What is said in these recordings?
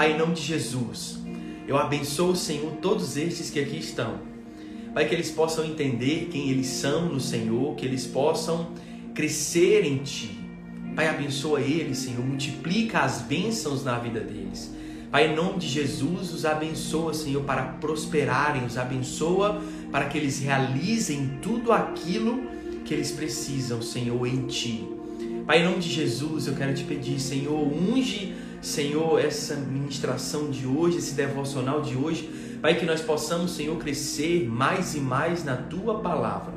Pai, em nome de Jesus, eu abençoo, Senhor, todos estes que aqui estão. Pai, que eles possam entender quem eles são no Senhor, que eles possam crescer em Ti. Pai, abençoa eles, Senhor, multiplica as bênçãos na vida deles. Pai, em nome de Jesus, os abençoa, Senhor, para prosperarem, os abençoa para que eles realizem tudo aquilo que eles precisam, Senhor, em Ti. Pai, em nome de Jesus, eu quero te pedir, Senhor, unge, Senhor, essa ministração de hoje, esse devocional de hoje, Pai, que nós possamos, Senhor, crescer mais e mais na Tua palavra.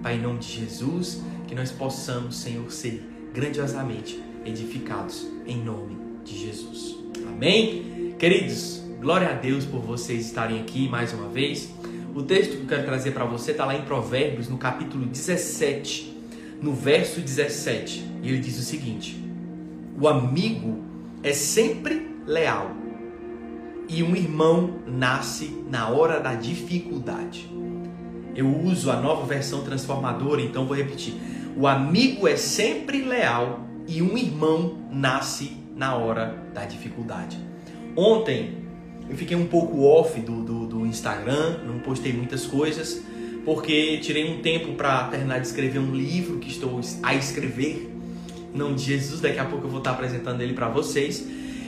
Pai, em nome de Jesus, que nós possamos, Senhor, ser grandiosamente edificados em nome de Jesus. Amém? Queridos, glória a Deus por vocês estarem aqui mais uma vez. O texto que eu quero trazer para você está lá em Provérbios, no capítulo 17, no verso 17. E ele diz o seguinte: O amigo é sempre leal, e um irmão nasce na hora da dificuldade. Eu uso a nova versão transformadora, então vou repetir. O amigo é sempre leal e um irmão nasce na hora da dificuldade. Ontem eu fiquei um pouco off do, do, do Instagram, não postei muitas coisas, porque tirei um tempo para terminar de escrever um livro que estou a escrever. Não de Jesus, daqui a pouco eu vou estar apresentando ele para vocês.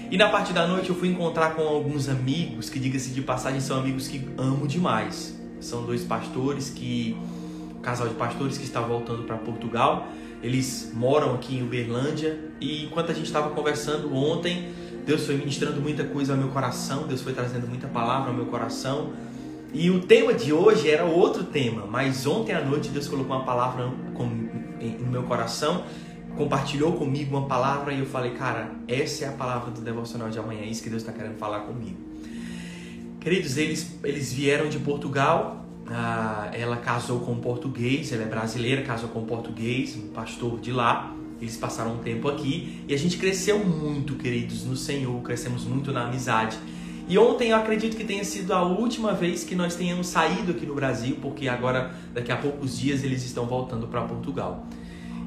E na parte da noite eu fui encontrar com alguns amigos, que diga-se de passagem, são amigos que amo demais. São dois pastores que. Um casal de pastores que está voltando para Portugal. Eles moram aqui em Uberlândia. E enquanto a gente estava conversando ontem, Deus foi ministrando muita coisa ao meu coração, Deus foi trazendo muita palavra ao meu coração. E o tema de hoje era outro tema, mas ontem à noite Deus colocou uma palavra no meu coração, compartilhou comigo uma palavra e eu falei, cara, essa é a palavra do devocional de amanhã, é isso que Deus está querendo falar comigo. Queridos, eles, eles vieram de Portugal, ah, ela casou com um português, ela é brasileira, casou com um português, um pastor de lá. Eles passaram um tempo aqui e a gente cresceu muito, queridos, no Senhor, crescemos muito na amizade. E ontem eu acredito que tenha sido a última vez que nós tenhamos saído aqui no Brasil, porque agora, daqui a poucos dias, eles estão voltando para Portugal.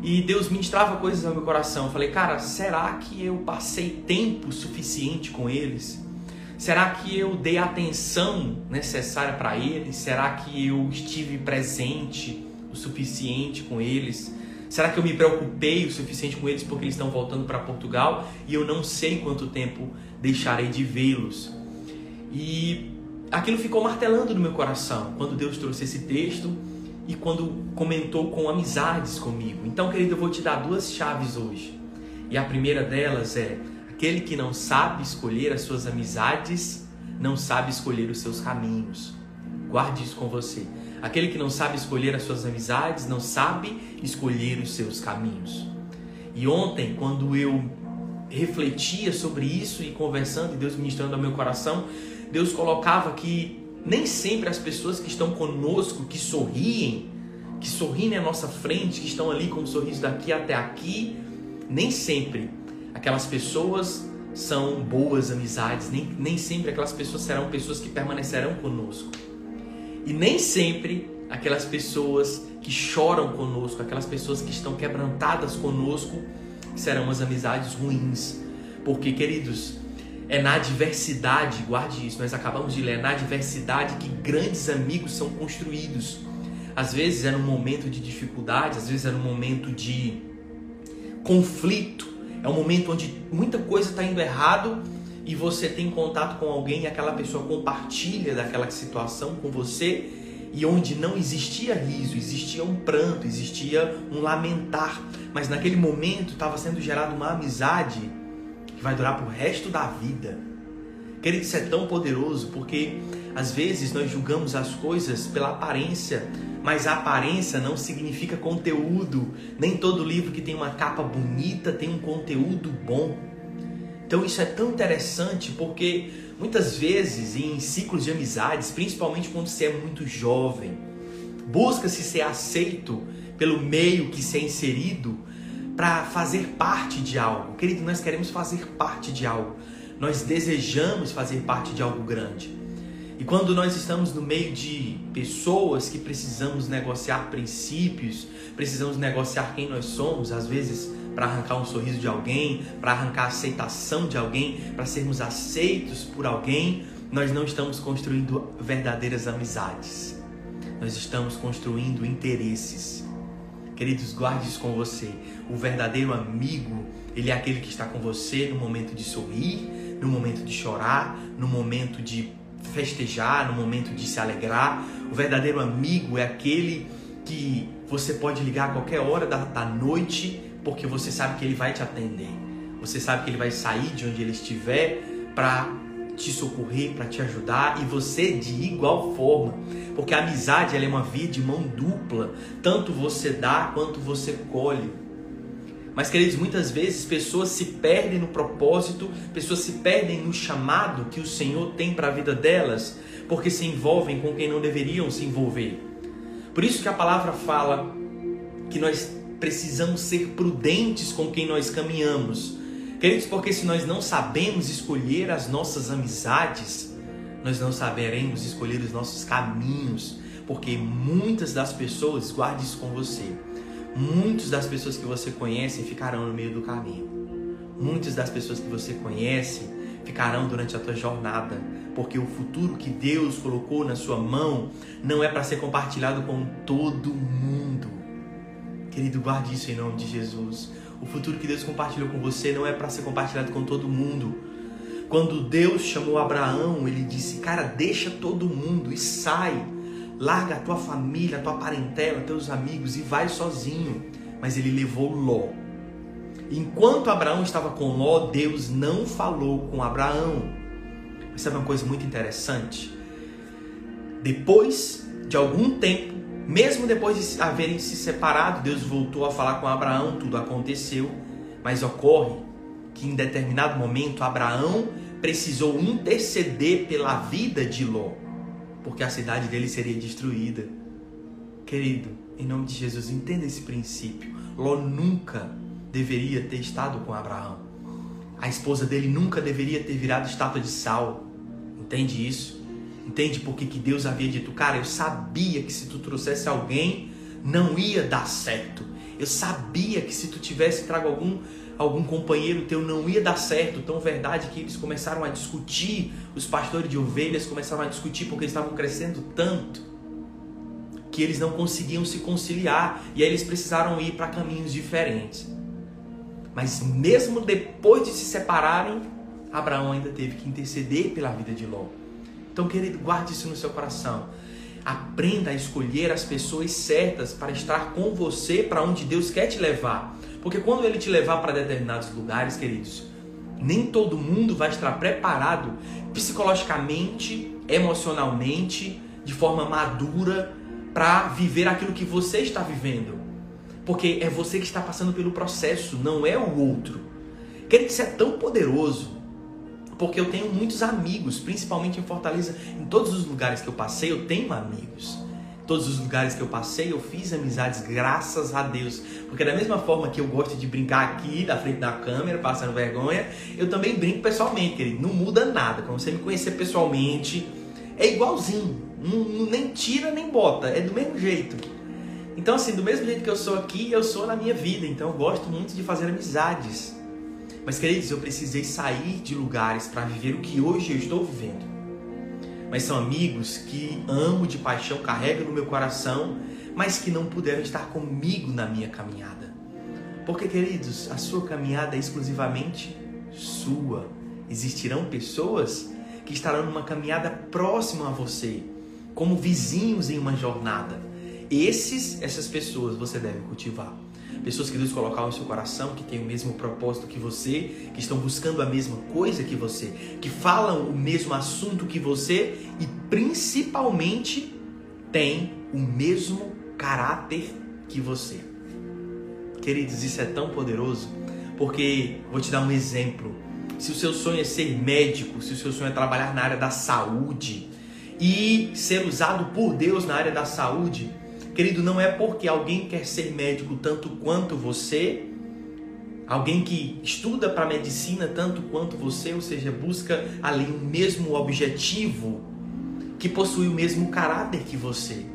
E Deus ministrava coisas no meu coração. Eu falei, cara, será que eu passei tempo suficiente com eles? Será que eu dei a atenção necessária para eles? Será que eu estive presente o suficiente com eles? Será que eu me preocupei o suficiente com eles porque eles estão voltando para Portugal e eu não sei quanto tempo deixarei de vê-los? E aquilo ficou martelando no meu coração quando Deus trouxe esse texto e quando comentou com amizades comigo. Então, querido, eu vou te dar duas chaves hoje. E a primeira delas é: aquele que não sabe escolher as suas amizades, não sabe escolher os seus caminhos. Guarde isso com você. Aquele que não sabe escolher as suas amizades não sabe escolher os seus caminhos. E ontem, quando eu refletia sobre isso e conversando, e Deus ministrando ao meu coração, Deus colocava que nem sempre as pessoas que estão conosco, que sorriem, que sorriem à nossa frente, que estão ali com um sorriso daqui até aqui, nem sempre aquelas pessoas são boas amizades, nem, nem sempre aquelas pessoas serão pessoas que permanecerão conosco. E nem sempre aquelas pessoas que choram conosco, aquelas pessoas que estão quebrantadas conosco, serão as amizades ruins. Porque, queridos, é na adversidade, guarde isso, nós acabamos de ler, é na adversidade que grandes amigos são construídos. Às vezes é num momento de dificuldade, às vezes é num momento de conflito, é um momento onde muita coisa está indo errado e você tem contato com alguém e aquela pessoa compartilha daquela situação com você e onde não existia riso, existia um pranto, existia um lamentar, mas naquele momento estava sendo gerada uma amizade que vai durar para o resto da vida. Querido, isso é tão poderoso porque às vezes nós julgamos as coisas pela aparência, mas a aparência não significa conteúdo. Nem todo livro que tem uma capa bonita tem um conteúdo bom. Então isso é tão interessante porque muitas vezes em ciclos de amizades, principalmente quando você é muito jovem, busca-se ser aceito pelo meio que se é inserido para fazer parte de algo. Querido, nós queremos fazer parte de algo. Nós desejamos fazer parte de algo grande. E quando nós estamos no meio de pessoas que precisamos negociar princípios, precisamos negociar quem nós somos, às vezes para arrancar um sorriso de alguém, para arrancar a aceitação de alguém, para sermos aceitos por alguém, nós não estamos construindo verdadeiras amizades. Nós estamos construindo interesses. Queridos, guarde isso com você. O verdadeiro amigo, ele é aquele que está com você no momento de sorrir, no momento de chorar, no momento de festejar, no momento de se alegrar. O verdadeiro amigo é aquele que você pode ligar a qualquer hora da, da noite, porque você sabe que ele vai te atender. Você sabe que ele vai sair de onde ele estiver para te socorrer, para te ajudar e você de igual forma, porque a amizade ela é uma via de mão dupla, tanto você dá quanto você colhe. Mas queridos, muitas vezes pessoas se perdem no propósito, pessoas se perdem no chamado que o Senhor tem para a vida delas, porque se envolvem com quem não deveriam se envolver. Por isso que a palavra fala que nós precisamos ser prudentes com quem nós caminhamos Queridos, porque se nós não sabemos escolher as nossas amizades, nós não saberemos escolher os nossos caminhos, porque muitas das pessoas, guarde isso com você, muitas das pessoas que você conhece ficarão no meio do caminho. Muitas das pessoas que você conhece ficarão durante a tua jornada, porque o futuro que Deus colocou na sua mão não é para ser compartilhado com todo mundo. Querido, guarde isso em nome de Jesus. O futuro que Deus compartilhou com você não é para ser compartilhado com todo mundo. Quando Deus chamou Abraão, ele disse: Cara, deixa todo mundo e sai. Larga a tua família, a tua parentela, teus amigos e vai sozinho. Mas ele levou Ló. Enquanto Abraão estava com Ló, Deus não falou com Abraão. Mas sabe uma coisa muito interessante? Depois de algum tempo, mesmo depois de haverem se separado, Deus voltou a falar com Abraão, tudo aconteceu, mas ocorre que em determinado momento Abraão precisou interceder pela vida de Ló, porque a cidade dele seria destruída. Querido, em nome de Jesus, entenda esse princípio. Ló nunca deveria ter estado com Abraão. A esposa dele nunca deveria ter virado estátua de sal. Entende isso? Entende por que, Deus havia dito, cara, eu sabia que se tu trouxesse alguém, não ia dar certo. Eu sabia que se tu tivesse trago algum algum companheiro teu não ia dar certo. Tão verdade que eles começaram a discutir, os pastores de ovelhas começaram a discutir porque eles estavam crescendo tanto que eles não conseguiam se conciliar e aí eles precisaram ir para caminhos diferentes. Mas mesmo depois de se separarem, Abraão ainda teve que interceder pela vida de Ló. Então, querido, guarde isso no seu coração. Aprenda a escolher as pessoas certas para estar com você para onde Deus quer te levar. Porque quando Ele te levar para determinados lugares, queridos, nem todo mundo vai estar preparado psicologicamente, emocionalmente, de forma madura para viver aquilo que você está vivendo. Porque é você que está passando pelo processo, não é o outro. Querido, isso é tão poderoso porque eu tenho muitos amigos, principalmente em Fortaleza. Em todos os lugares que eu passei, eu tenho amigos. Em todos os lugares que eu passei, eu fiz amizades, graças a Deus. Porque da mesma forma que eu gosto de brincar aqui, na frente da câmera, passando vergonha, eu também brinco pessoalmente, querido. Não muda nada. Quando você me conhecer pessoalmente, é igualzinho. Não, nem tira nem bota, é do mesmo jeito. Então, assim, do mesmo jeito que eu sou aqui, eu sou na minha vida. Então, eu gosto muito de fazer amizades. Mas, queridos, eu precisei sair de lugares para viver o que hoje eu estou vivendo. Mas são amigos que amo de paixão, carrego no meu coração, mas que não puderam estar comigo na minha caminhada. Porque, queridos, a sua caminhada é exclusivamente sua. Existirão pessoas que estarão numa caminhada próxima a você, como vizinhos em uma jornada. Esses, essas pessoas você deve cultivar pessoas que Deus colocar no seu coração, que têm o mesmo propósito que você, que estão buscando a mesma coisa que você, que falam o mesmo assunto que você e principalmente têm o mesmo caráter que você. Queridos, isso é tão poderoso, porque vou te dar um exemplo. Se o seu sonho é ser médico, se o seu sonho é trabalhar na área da saúde e ser usado por Deus na área da saúde, Querido, não é porque alguém quer ser médico tanto quanto você, alguém que estuda para medicina tanto quanto você, ou seja, busca ali o mesmo objetivo, que possui o mesmo caráter que você.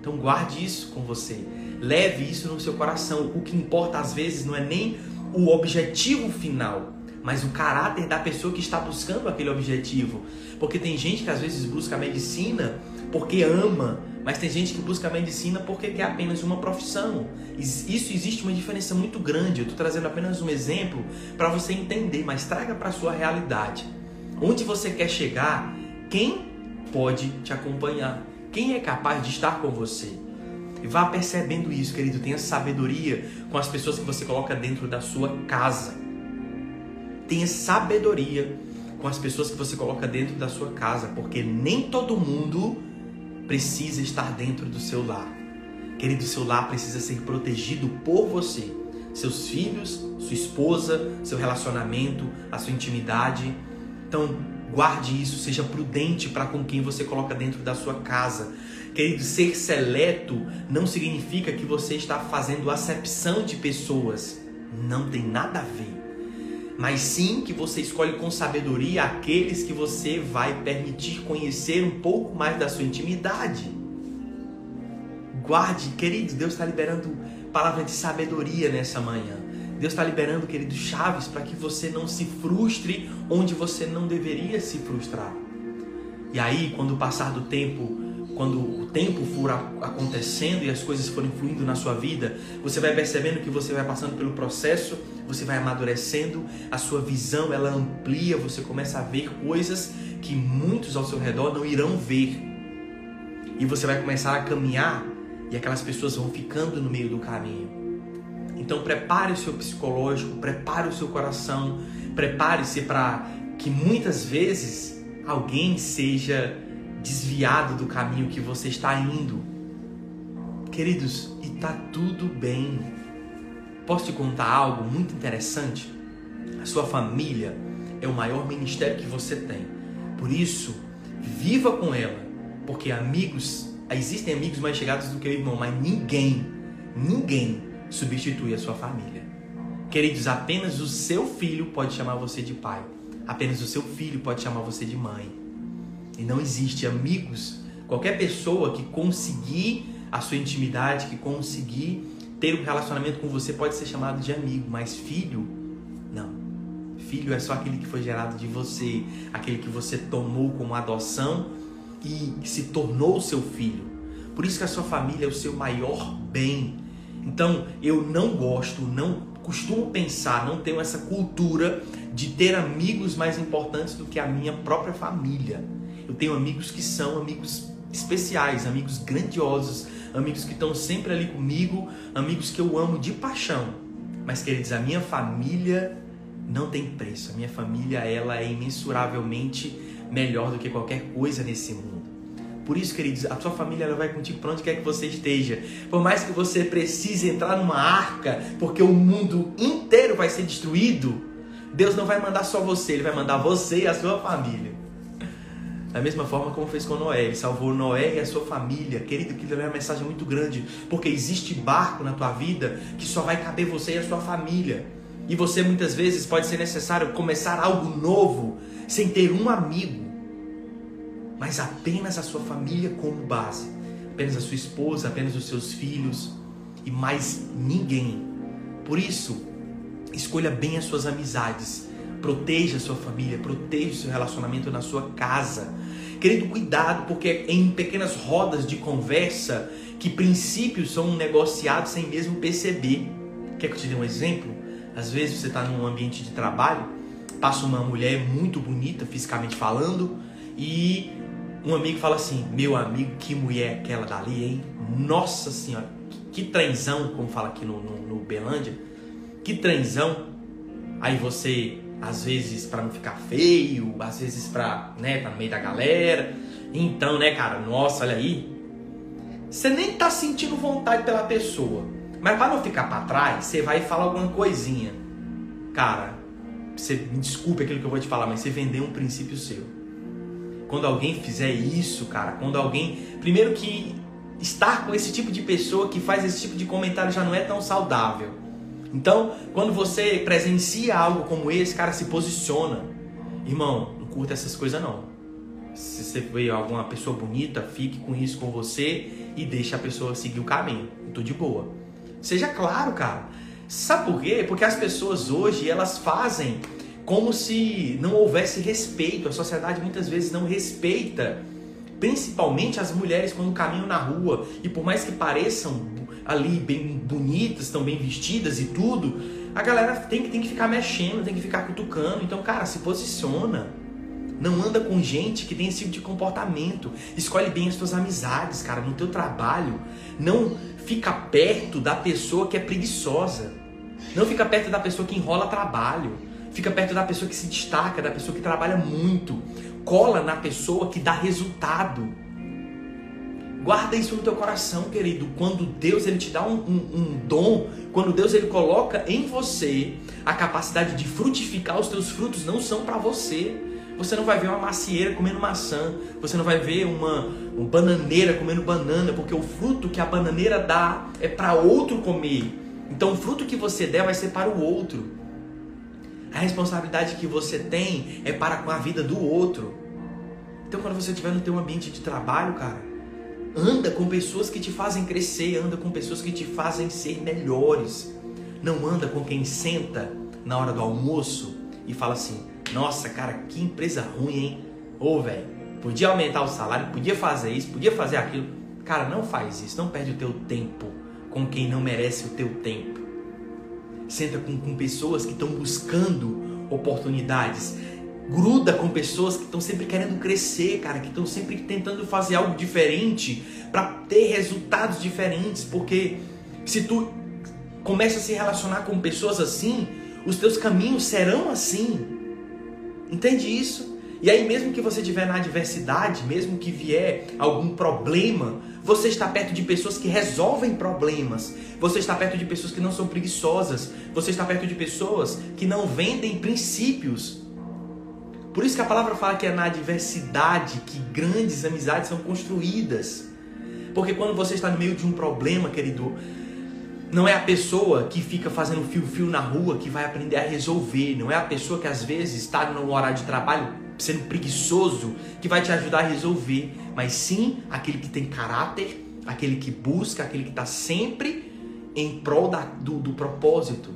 Então guarde isso com você. Leve isso no seu coração. O que importa às vezes não é nem o objetivo final, mas o caráter da pessoa que está buscando aquele objetivo. Porque tem gente que às vezes busca a medicina porque ama, mas tem gente que busca a medicina porque quer apenas uma profissão. Isso existe uma diferença muito grande. Eu estou trazendo apenas um exemplo para você entender, mas traga para a sua realidade. Onde você quer chegar, quem pode te acompanhar? Quem é capaz de estar com você? E vá percebendo isso, querido. Tenha sabedoria com as pessoas que você coloca dentro da sua casa. Tenha sabedoria com as pessoas que você coloca dentro da sua casa, porque nem todo mundo precisa estar dentro do seu lar. Querido, seu lar precisa ser protegido por você. Seus filhos, sua esposa, seu relacionamento, a sua intimidade. Então, guarde isso, seja prudente para com quem você coloca dentro da sua casa. Querido, ser seleto não significa que você está fazendo acepção de pessoas. Não tem nada a ver. Mas sim que você escolhe com sabedoria aqueles que você vai permitir conhecer um pouco mais da sua intimidade. Guarde, querido, Deus está liberando palavra de sabedoria nessa manhã. Deus está liberando, querido, chaves para que você não se frustre onde você não deveria se frustrar. E aí, quando passar do tempo quando o tempo for acontecendo e as coisas forem fluindo na sua vida, você vai percebendo que você vai passando pelo processo, você vai amadurecendo, a sua visão ela amplia, você começa a ver coisas que muitos ao seu redor não irão ver. E você vai começar a caminhar e aquelas pessoas vão ficando no meio do caminho. Então prepare o seu psicológico, prepare o seu coração, prepare-se para que muitas vezes alguém seja desviado do caminho que você está indo. Queridos, e tá tudo bem. Posso te contar algo muito interessante? A sua família é o maior ministério que você tem. Por isso, viva com ela, porque amigos, existem amigos mais chegados do que o irmão, mas ninguém, ninguém substitui a sua família. Queridos, apenas o seu filho pode chamar você de pai. Apenas o seu filho pode chamar você de mãe. E não existe amigos. Qualquer pessoa que conseguir a sua intimidade, que conseguir ter um relacionamento com você pode ser chamado de amigo, mas filho, não. Filho é só aquele que foi gerado de você, aquele que você tomou como adoção e se tornou seu filho. Por isso que a sua família é o seu maior bem. Então, eu não gosto, não costumo pensar, não tenho essa cultura de ter amigos mais importantes do que a minha própria família. Eu tenho amigos que são amigos especiais, amigos grandiosos, amigos que estão sempre ali comigo, amigos que eu amo de paixão. Mas queridos, a minha família não tem preço. A minha família, ela é imensuravelmente melhor do que qualquer coisa nesse mundo. Por isso, queridos, a sua família ela vai contigo para onde quer que você esteja. Por mais que você precise entrar numa arca, porque o mundo inteiro vai ser destruído, Deus não vai mandar só você, ele vai mandar você e a sua família. Da mesma forma como fez com Noé, ele salvou Noé e a sua família. Querido, que é uma mensagem muito grande, porque existe barco na tua vida que só vai caber você e a sua família. E você muitas vezes pode ser necessário começar algo novo sem ter um amigo, mas apenas a sua família como base, apenas a sua esposa, apenas os seus filhos e mais ninguém. Por isso, escolha bem as suas amizades Proteja a sua família, proteja o seu relacionamento na sua casa. Querido, cuidado, porque é em pequenas rodas de conversa que princípios são negociados sem mesmo perceber. Quer que eu te dê um exemplo? Às vezes você está num ambiente de trabalho, passa uma mulher muito bonita, fisicamente falando, e um amigo fala assim: Meu amigo, que mulher aquela dali, hein? Nossa Senhora, que, que trenzão, como fala aqui no, no, no Belândia, que trenzão. Aí você às vezes para não ficar feio, às vezes para, né, tá no meio da galera. Então, né, cara, nossa, olha aí. Você nem tá sentindo vontade pela pessoa. Mas para não ficar para trás, você vai e fala alguma coisinha. Cara, você me desculpe aquilo que eu vou te falar, mas você vendeu um princípio seu. Quando alguém fizer isso, cara, quando alguém, primeiro que estar com esse tipo de pessoa que faz esse tipo de comentário já não é tão saudável. Então, quando você presencia algo como esse, cara, se posiciona. Irmão, não curta essas coisas não. Se você vê alguma pessoa bonita, fique com isso com você e deixe a pessoa seguir o caminho. Eu tô de boa. Seja claro, cara. Sabe por quê? Porque as pessoas hoje, elas fazem como se não houvesse respeito. A sociedade muitas vezes não respeita, principalmente as mulheres quando caminham na rua. E por mais que pareçam ali bem bonitas, estão bem vestidas e tudo, a galera tem, tem que ficar mexendo, tem que ficar cutucando. Então, cara, se posiciona. Não anda com gente que tem esse tipo de comportamento. Escolhe bem as suas amizades, cara, no teu trabalho. Não fica perto da pessoa que é preguiçosa. Não fica perto da pessoa que enrola trabalho. Fica perto da pessoa que se destaca, da pessoa que trabalha muito. Cola na pessoa que dá resultado. Guarda isso no teu coração, querido. Quando Deus ele te dá um, um, um, dom, quando Deus ele coloca em você a capacidade de frutificar, os teus frutos não são para você. Você não vai ver uma macieira comendo maçã. Você não vai ver uma, uma bananeira comendo banana, porque o fruto que a bananeira dá é para outro comer. Então o fruto que você der vai ser para o outro. A responsabilidade que você tem é para com a vida do outro. Então quando você estiver no teu ambiente de trabalho, cara, anda com pessoas que te fazem crescer, anda com pessoas que te fazem ser melhores. Não anda com quem senta na hora do almoço e fala assim: nossa, cara, que empresa ruim, hein? Ô, velho, podia aumentar o salário, podia fazer isso, podia fazer aquilo. Cara, não faz isso, não perde o teu tempo com quem não merece o teu tempo. Senta com, com pessoas que estão buscando oportunidades. Gruda com pessoas que estão sempre querendo crescer, cara, que estão sempre tentando fazer algo diferente para ter resultados diferentes, porque se tu começa a se relacionar com pessoas assim, os teus caminhos serão assim. Entende isso? E aí, mesmo que você estiver na adversidade, mesmo que vier algum problema, você está perto de pessoas que resolvem problemas. Você está perto de pessoas que não são preguiçosas. Você está perto de pessoas que não vendem princípios. Por isso que a palavra fala que é na adversidade que grandes amizades são construídas. Porque quando você está no meio de um problema, querido, não é a pessoa que fica fazendo fio-fio na rua que vai aprender a resolver. Não é a pessoa que às vezes está no horário de trabalho sendo preguiçoso que vai te ajudar a resolver. Mas sim aquele que tem caráter, aquele que busca, aquele que está sempre em prol da, do, do propósito.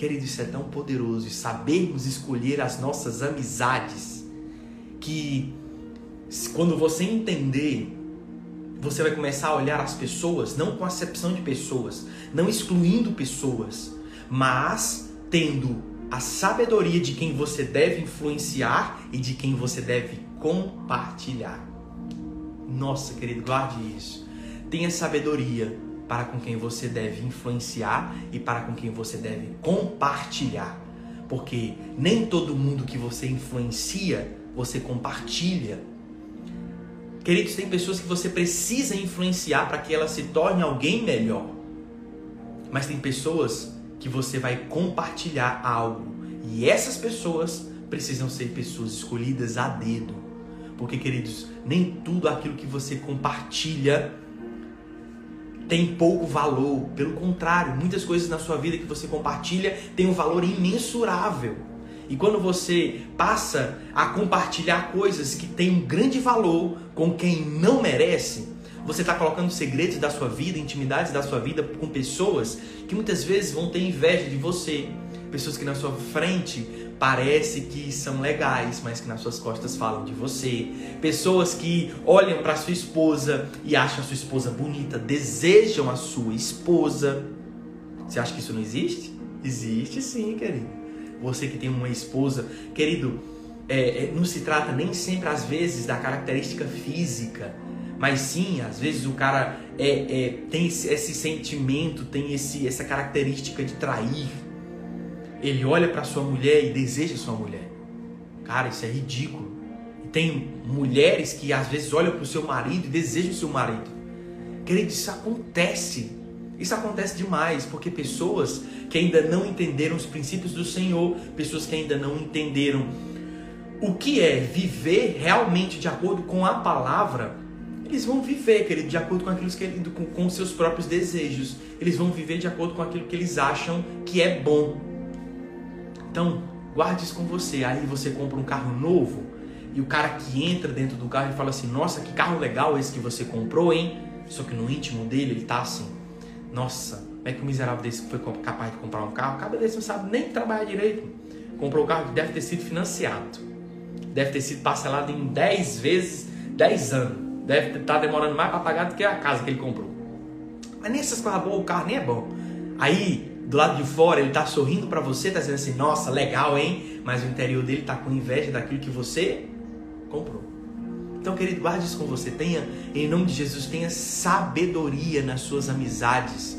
Querido, isso é tão poderoso e sabermos escolher as nossas amizades que quando você entender você vai começar a olhar as pessoas não com acepção de pessoas, não excluindo pessoas, mas tendo a sabedoria de quem você deve influenciar e de quem você deve compartilhar. Nossa, querido, guarde isso. Tenha sabedoria para com quem você deve influenciar e para com quem você deve compartilhar. Porque nem todo mundo que você influencia, você compartilha Queridos, tem pessoas que você precisa influenciar para que ela se torne alguém melhor. Mas tem pessoas que você vai compartilhar algo. E essas pessoas precisam ser pessoas escolhidas a dedo. Porque, queridos, nem tudo aquilo que você compartilha tem pouco valor. Pelo contrário, muitas coisas na sua vida que você compartilha têm um valor imensurável. E quando você passa a compartilhar coisas que têm um grande valor com quem não merece, você está colocando segredos da sua vida, intimidades da sua vida com pessoas que muitas vezes vão ter inveja de você. Pessoas que na sua frente parece que são legais, mas que nas suas costas falam de você. Pessoas que olham para sua esposa e acham a sua esposa bonita, desejam a sua esposa. Você acha que isso não existe? Existe sim, querido você que tem uma esposa, querido, é, é, não se trata nem sempre às vezes da característica física, mas sim, às vezes o cara é, é tem esse, esse, sentimento, tem esse, essa característica de trair. Ele olha para sua mulher e deseja sua mulher. Cara, isso é ridículo. E tem mulheres que às vezes olham para o seu marido e desejam o seu marido. Querido, isso acontece. Isso acontece demais porque pessoas que ainda não entenderam os princípios do Senhor, pessoas que ainda não entenderam o que é viver realmente de acordo com a palavra, eles vão viver, querido, de acordo com aquilo que com, com seus próprios desejos. Eles vão viver de acordo com aquilo que eles acham que é bom. Então, guarde isso com você. Aí você compra um carro novo e o cara que entra dentro do carro e fala assim: Nossa, que carro legal esse que você comprou, hein? Só que no íntimo dele ele tá assim: Nossa, como é que o miserável desse foi capaz de comprar um carro? O cara desse não sabe nem trabalhar direito. Comprou o carro que deve ter sido financiado. Deve ter sido parcelado em 10 vezes 10 anos. Deve estar tá demorando mais para pagar do que a casa que ele comprou. Mas nem essas coisas boas, o carro nem é bom. Aí, do lado de fora, ele tá sorrindo para você, tá dizendo assim, nossa, legal, hein? Mas o interior dele tá com inveja daquilo que você comprou. Então, querido, guarde isso com você. Tenha, em nome de Jesus, tenha sabedoria nas suas amizades.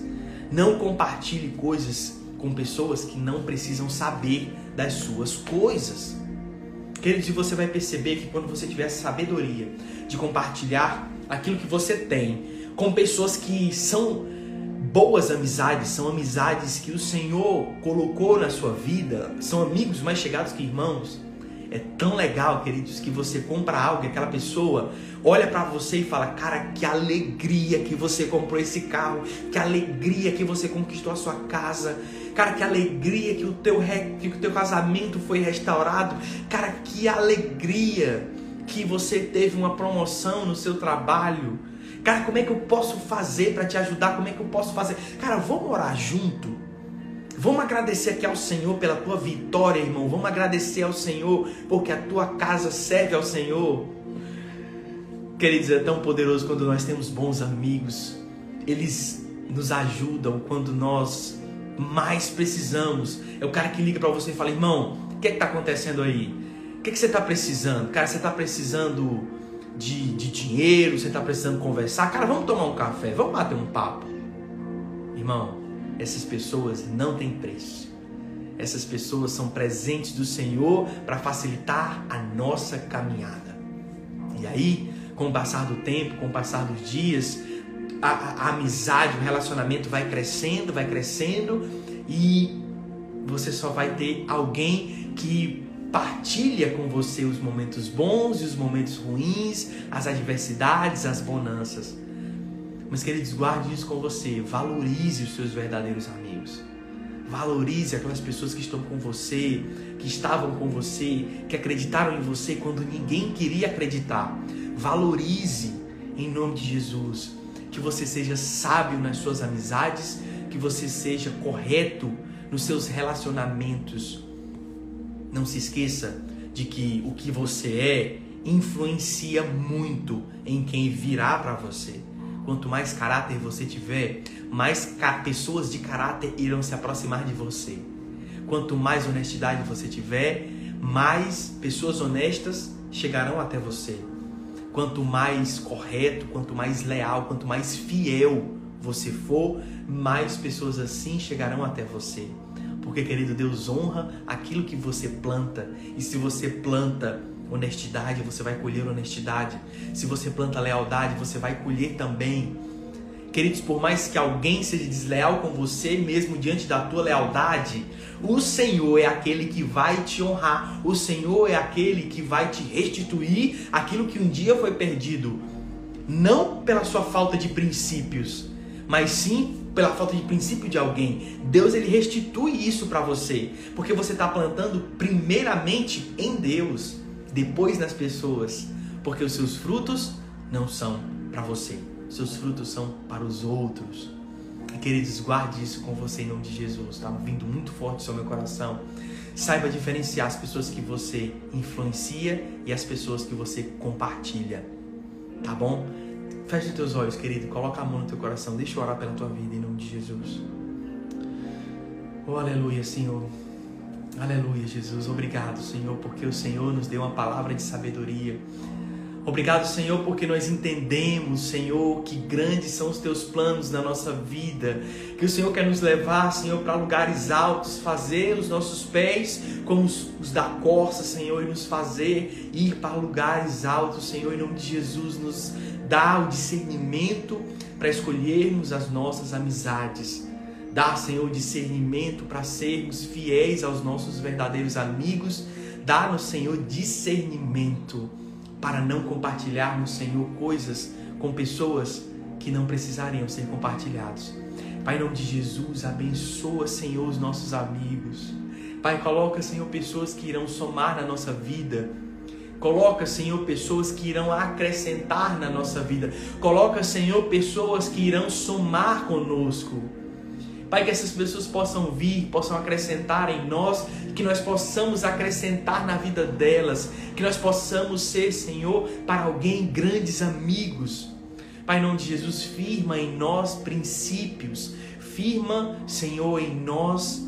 Não compartilhe coisas com pessoas que não precisam saber das suas coisas. Querido, e você vai perceber que quando você tiver sabedoria de compartilhar aquilo que você tem com pessoas que são boas amizades, são amizades que o Senhor colocou na sua vida, são amigos mais chegados que irmãos. É tão legal, queridos, que você compra algo e aquela pessoa olha para você e fala: Cara, que alegria que você comprou esse carro, que alegria que você conquistou a sua casa, cara, que alegria que o teu, que o teu casamento foi restaurado, cara, que alegria que você teve uma promoção no seu trabalho. Cara, como é que eu posso fazer para te ajudar? Como é que eu posso fazer? Cara, vamos orar junto. Vamos agradecer aqui ao Senhor pela tua vitória, irmão. Vamos agradecer ao Senhor porque a tua casa serve ao Senhor. Queridos, é tão poderoso quando nós temos bons amigos. Eles nos ajudam quando nós mais precisamos. É o cara que liga para você e fala: irmão, o que é está acontecendo aí? O que, é que você está precisando? Cara, você está precisando de, de dinheiro, você está precisando conversar, cara, vamos tomar um café, vamos bater um papo. Irmão, essas pessoas não têm preço. Essas pessoas são presentes do Senhor para facilitar a nossa caminhada. E aí, com o passar do tempo, com o passar dos dias, a, a, a amizade, o relacionamento vai crescendo, vai crescendo e você só vai ter alguém que partilha com você os momentos bons e os momentos ruins, as adversidades, as bonanças. Mas, queridos, guarde isso com você. Valorize os seus verdadeiros amigos. Valorize aquelas pessoas que estão com você, que estavam com você, que acreditaram em você quando ninguém queria acreditar. Valorize em nome de Jesus. Que você seja sábio nas suas amizades, que você seja correto nos seus relacionamentos não se esqueça de que o que você é influencia muito em quem virá para você. Quanto mais caráter você tiver, mais pessoas de caráter irão se aproximar de você. Quanto mais honestidade você tiver, mais pessoas honestas chegarão até você. Quanto mais correto, quanto mais leal, quanto mais fiel você for, mais pessoas assim chegarão até você. Porque, querido Deus, honra aquilo que você planta. E se você planta honestidade, você vai colher honestidade. Se você planta lealdade, você vai colher também. Queridos, por mais que alguém seja desleal com você, mesmo diante da tua lealdade, o Senhor é aquele que vai te honrar. O Senhor é aquele que vai te restituir aquilo que um dia foi perdido. Não pela sua falta de princípios, mas sim pela falta de princípio de alguém. Deus ele restitui isso para você, porque você está plantando primeiramente em Deus, depois nas pessoas, porque os seus frutos não são para você, seus frutos são para os outros. Queridos, guarde isso com você em nome de Jesus. Está vindo muito forte sobre meu coração. Saiba diferenciar as pessoas que você influencia e as pessoas que você compartilha. Tá bom? Feche os teus olhos, querido. Coloca a mão no teu coração. Deixa eu orar pela tua vida em nome de Jesus. Oh, aleluia, Senhor. Aleluia, Jesus. Obrigado, Senhor, porque o Senhor nos deu uma palavra de sabedoria. Obrigado, Senhor, porque nós entendemos, Senhor, que grandes são os teus planos na nossa vida. Que o Senhor quer nos levar, Senhor, para lugares altos, fazer os nossos pés como os, os da corça, Senhor, e nos fazer ir para lugares altos, Senhor, em nome de Jesus, nos dá o discernimento para escolhermos as nossas amizades. Dá, Senhor, discernimento para sermos fiéis aos nossos verdadeiros amigos. Dá-nos, Senhor, discernimento para não compartilharmos, Senhor, coisas com pessoas que não precisariam ser compartilhados. Pai, em nome de Jesus, abençoa, Senhor, os nossos amigos. Pai, coloca, Senhor, pessoas que irão somar na nossa vida Coloca, Senhor, pessoas que irão acrescentar na nossa vida. Coloca, Senhor, pessoas que irão somar conosco. Pai, que essas pessoas possam vir, possam acrescentar em nós, que nós possamos acrescentar na vida delas, que nós possamos ser, Senhor, para alguém grandes amigos. Pai, em nome de Jesus, firma em nós princípios, firma, Senhor, em nós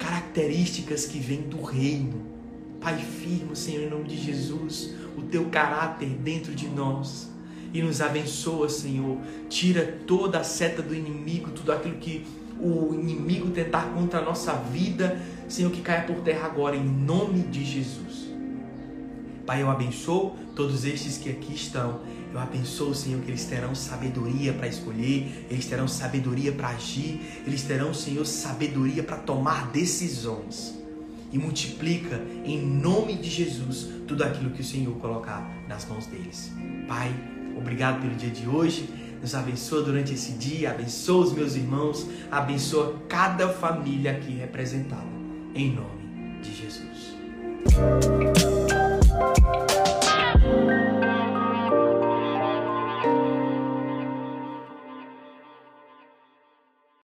características que vêm do reino. Pai, firma, Senhor, em nome de Jesus, o teu caráter dentro de nós e nos abençoa, Senhor. Tira toda a seta do inimigo, tudo aquilo que o inimigo tentar contra a nossa vida, Senhor, que caia por terra agora, em nome de Jesus. Pai, eu abençoo todos estes que aqui estão. Eu abençoo, Senhor, que eles terão sabedoria para escolher, eles terão sabedoria para agir, eles terão, Senhor, sabedoria para tomar decisões e multiplica em nome de Jesus tudo aquilo que o Senhor colocar nas mãos deles. Pai, obrigado pelo dia de hoje. Nos abençoa durante esse dia, abençoa os meus irmãos, abençoa cada família aqui representada. Em nome de Jesus.